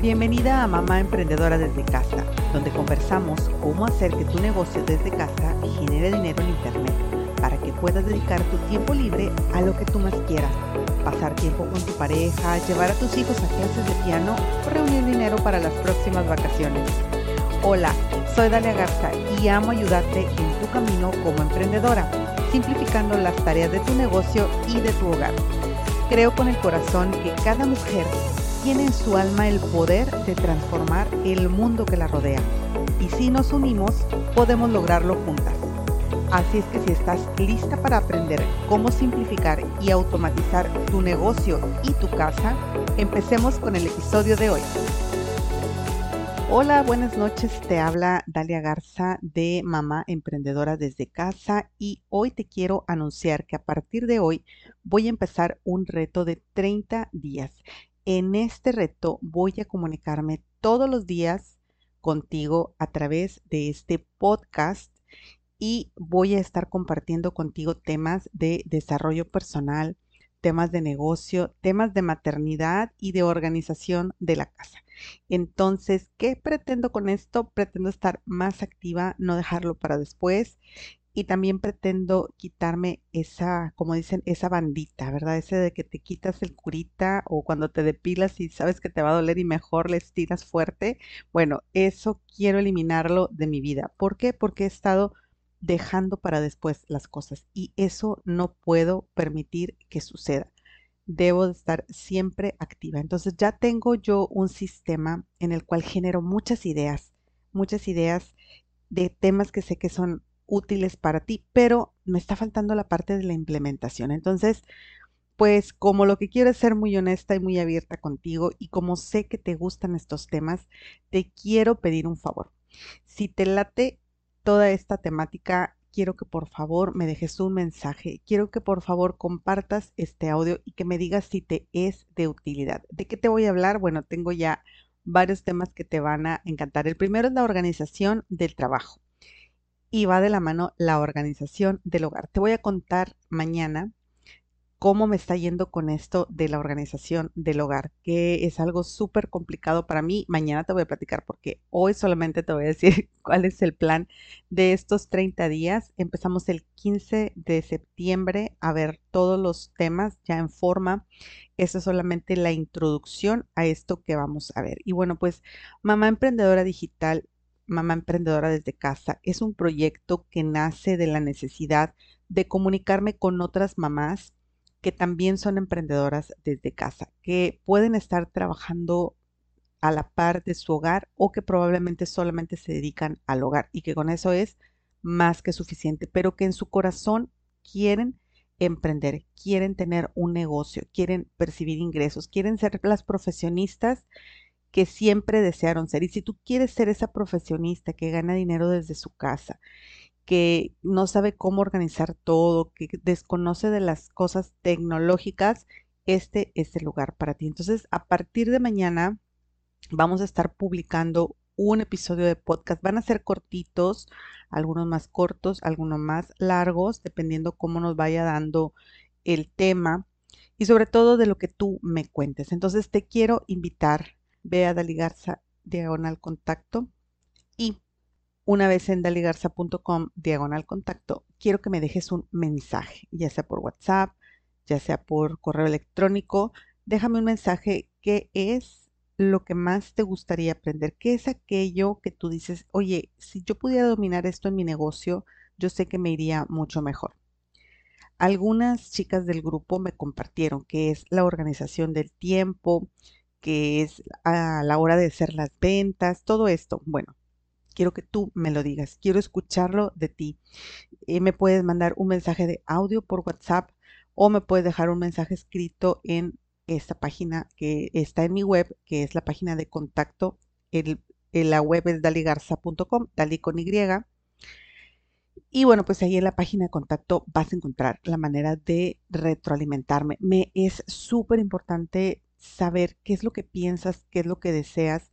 Bienvenida a Mamá Emprendedora desde casa, donde conversamos cómo hacer que tu negocio desde casa genere dinero en Internet para que puedas dedicar tu tiempo libre a lo que tú más quieras. Pasar tiempo con tu pareja, llevar a tus hijos a clases de piano o reunir dinero para las próximas vacaciones. Hola, soy Dalia Garza y amo ayudarte en tu camino como emprendedora, simplificando las tareas de tu negocio y de tu hogar. Creo con el corazón que cada mujer tiene en su alma el poder de transformar el mundo que la rodea. Y si nos unimos, podemos lograrlo juntas. Así es que si estás lista para aprender cómo simplificar y automatizar tu negocio y tu casa, empecemos con el episodio de hoy. Hola, buenas noches. Te habla Dalia Garza de Mamá Emprendedora desde casa y hoy te quiero anunciar que a partir de hoy voy a empezar un reto de 30 días. En este reto voy a comunicarme todos los días contigo a través de este podcast y voy a estar compartiendo contigo temas de desarrollo personal, temas de negocio, temas de maternidad y de organización de la casa. Entonces, ¿qué pretendo con esto? Pretendo estar más activa, no dejarlo para después y también pretendo quitarme esa, como dicen, esa bandita, ¿verdad? Ese de que te quitas el curita o cuando te depilas y sabes que te va a doler y mejor le estiras fuerte. Bueno, eso quiero eliminarlo de mi vida. ¿Por qué? Porque he estado dejando para después las cosas y eso no puedo permitir que suceda. Debo de estar siempre activa. Entonces ya tengo yo un sistema en el cual genero muchas ideas, muchas ideas de temas que sé que son útiles para ti, pero me está faltando la parte de la implementación. Entonces, pues como lo que quiero es ser muy honesta y muy abierta contigo y como sé que te gustan estos temas, te quiero pedir un favor. Si te late toda esta temática, quiero que por favor me dejes un mensaje, quiero que por favor compartas este audio y que me digas si te es de utilidad. ¿De qué te voy a hablar? Bueno, tengo ya varios temas que te van a encantar. El primero es la organización del trabajo y va de la mano la organización del hogar. Te voy a contar mañana cómo me está yendo con esto de la organización del hogar, que es algo súper complicado para mí. Mañana te voy a platicar porque hoy solamente te voy a decir cuál es el plan de estos 30 días. Empezamos el 15 de septiembre a ver todos los temas ya en forma. Esa es solamente la introducción a esto que vamos a ver. Y bueno, pues Mamá Emprendedora Digital Mamá Emprendedora desde casa es un proyecto que nace de la necesidad de comunicarme con otras mamás que también son emprendedoras desde casa, que pueden estar trabajando a la par de su hogar o que probablemente solamente se dedican al hogar y que con eso es más que suficiente, pero que en su corazón quieren emprender, quieren tener un negocio, quieren percibir ingresos, quieren ser las profesionistas que siempre desearon ser. Y si tú quieres ser esa profesionista que gana dinero desde su casa, que no sabe cómo organizar todo, que desconoce de las cosas tecnológicas, este es el lugar para ti. Entonces, a partir de mañana vamos a estar publicando un episodio de podcast. Van a ser cortitos, algunos más cortos, algunos más largos, dependiendo cómo nos vaya dando el tema y sobre todo de lo que tú me cuentes. Entonces, te quiero invitar ve a Daligarza diagonal contacto y una vez en daligarza.com diagonal contacto, quiero que me dejes un mensaje, ya sea por WhatsApp, ya sea por correo electrónico. Déjame un mensaje qué es lo que más te gustaría aprender, qué es aquello que tú dices, oye, si yo pudiera dominar esto en mi negocio, yo sé que me iría mucho mejor. Algunas chicas del grupo me compartieron que es la organización del tiempo, que es a la hora de hacer las ventas, todo esto. Bueno, quiero que tú me lo digas, quiero escucharlo de ti. Eh, me puedes mandar un mensaje de audio por WhatsApp o me puedes dejar un mensaje escrito en esta página que está en mi web, que es la página de contacto. El, la web es daligarza.com, dali con Y. Y bueno, pues ahí en la página de contacto vas a encontrar la manera de retroalimentarme. Me es súper importante saber qué es lo que piensas, qué es lo que deseas.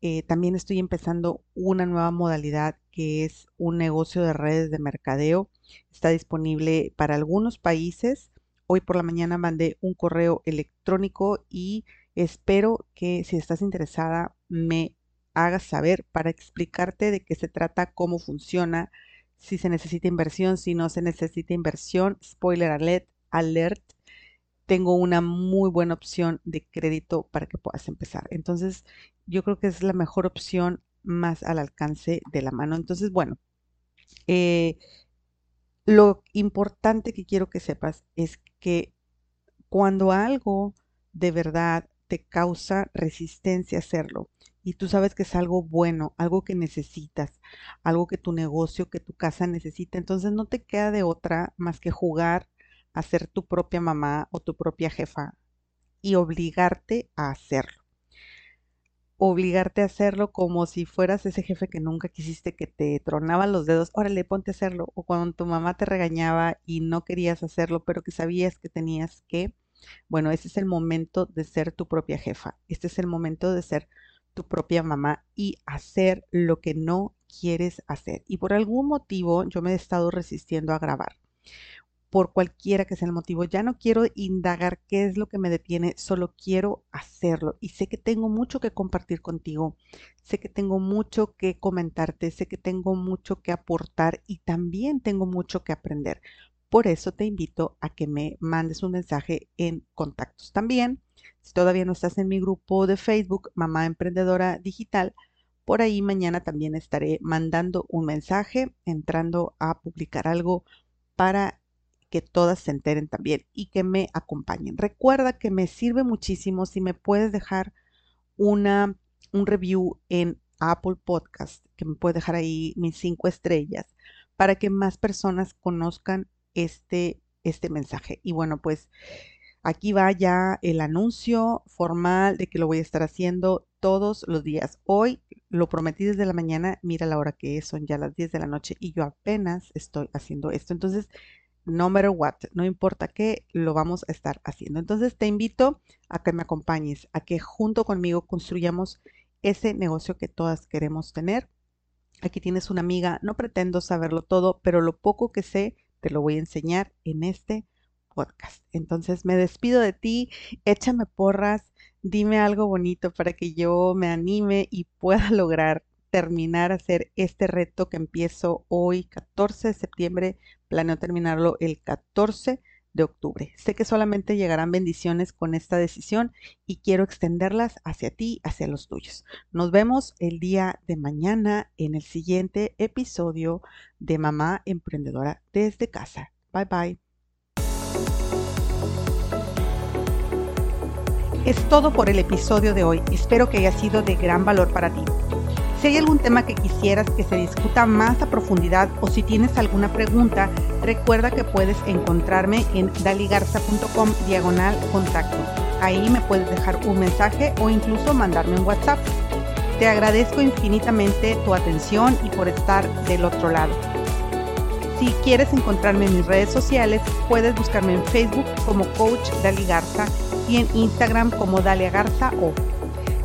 Eh, también estoy empezando una nueva modalidad que es un negocio de redes de mercadeo. Está disponible para algunos países. Hoy por la mañana mandé un correo electrónico y Espero que si estás interesada me hagas saber para explicarte de qué se trata, cómo funciona, si se necesita inversión, si no se necesita inversión. Spoiler alert, alert. Tengo una muy buena opción de crédito para que puedas empezar. Entonces, yo creo que es la mejor opción más al alcance de la mano. Entonces, bueno, eh, lo importante que quiero que sepas es que cuando algo de verdad te causa resistencia hacerlo y tú sabes que es algo bueno, algo que necesitas, algo que tu negocio, que tu casa necesita, entonces no te queda de otra más que jugar a ser tu propia mamá o tu propia jefa y obligarte a hacerlo obligarte a hacerlo como si fueras ese jefe que nunca quisiste que te tronaba los dedos, órale, ponte a hacerlo, o cuando tu mamá te regañaba y no querías hacerlo, pero que sabías que tenías que, bueno, ese es el momento de ser tu propia jefa, este es el momento de ser tu propia mamá y hacer lo que no quieres hacer. Y por algún motivo yo me he estado resistiendo a grabar por cualquiera que sea el motivo. Ya no quiero indagar qué es lo que me detiene, solo quiero hacerlo. Y sé que tengo mucho que compartir contigo, sé que tengo mucho que comentarte, sé que tengo mucho que aportar y también tengo mucho que aprender. Por eso te invito a que me mandes un mensaje en contactos. También, si todavía no estás en mi grupo de Facebook, Mamá Emprendedora Digital, por ahí mañana también estaré mandando un mensaje, entrando a publicar algo para que todas se enteren también y que me acompañen. Recuerda que me sirve muchísimo si me puedes dejar una, un review en Apple Podcast, que me puedes dejar ahí mis cinco estrellas, para que más personas conozcan este, este mensaje. Y bueno, pues aquí va ya el anuncio formal de que lo voy a estar haciendo todos los días. Hoy lo prometí desde la mañana, mira la hora que es, son ya las 10 de la noche y yo apenas estoy haciendo esto. Entonces, no matter what, no importa qué, lo vamos a estar haciendo. Entonces te invito a que me acompañes, a que junto conmigo construyamos ese negocio que todas queremos tener. Aquí tienes una amiga, no pretendo saberlo todo, pero lo poco que sé te lo voy a enseñar en este podcast. Entonces me despido de ti, échame porras, dime algo bonito para que yo me anime y pueda lograr terminar hacer este reto que empiezo hoy, 14 de septiembre. Planeo terminarlo el 14 de octubre. Sé que solamente llegarán bendiciones con esta decisión y quiero extenderlas hacia ti, hacia los tuyos. Nos vemos el día de mañana en el siguiente episodio de Mamá Emprendedora desde casa. Bye bye. Es todo por el episodio de hoy. Espero que haya sido de gran valor para ti. Si hay algún tema que quisieras que se discuta más a profundidad o si tienes alguna pregunta, recuerda que puedes encontrarme en daligarza.com diagonal contacto. Ahí me puedes dejar un mensaje o incluso mandarme un WhatsApp. Te agradezco infinitamente tu atención y por estar del otro lado. Si quieres encontrarme en mis redes sociales, puedes buscarme en Facebook como Coach Dali Garza y en Instagram como Dalia Garza o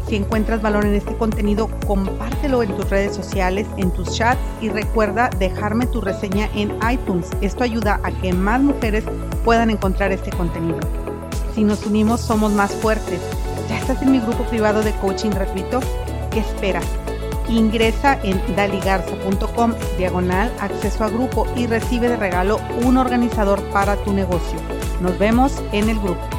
si encuentras valor en este contenido, compártelo en tus redes sociales, en tus chats y recuerda dejarme tu reseña en iTunes. Esto ayuda a que más mujeres puedan encontrar este contenido. Si nos unimos, somos más fuertes. ¿Ya estás en mi grupo privado de coaching gratuito? ¿Qué esperas? Ingresa en daligarza.com diagonal acceso a grupo y recibe de regalo un organizador para tu negocio. Nos vemos en el grupo.